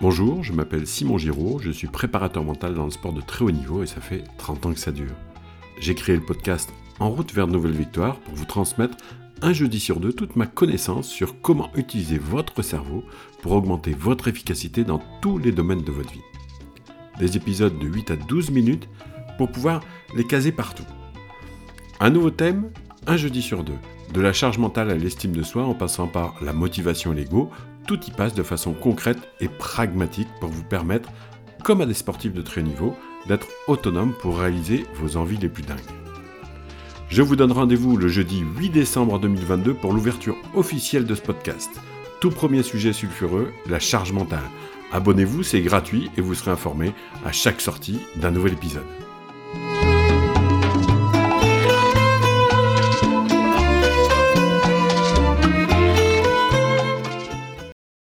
Bonjour, je m'appelle Simon Giraud, je suis préparateur mental dans le sport de très haut niveau et ça fait 30 ans que ça dure. J'ai créé le podcast En route vers de nouvelles victoires pour vous transmettre un jeudi sur deux toute ma connaissance sur comment utiliser votre cerveau pour augmenter votre efficacité dans tous les domaines de votre vie. Des épisodes de 8 à 12 minutes pour pouvoir les caser partout. Un nouveau thème, un jeudi sur deux. De la charge mentale à l'estime de soi en passant par la motivation et l'ego, tout y passe de façon concrète et pragmatique pour vous permettre, comme à des sportifs de très niveau, d'être autonome pour réaliser vos envies les plus dingues. Je vous donne rendez-vous le jeudi 8 décembre 2022 pour l'ouverture officielle de ce podcast. Tout premier sujet sulfureux, la charge mentale. Abonnez-vous, c'est gratuit et vous serez informé à chaque sortie d'un nouvel épisode.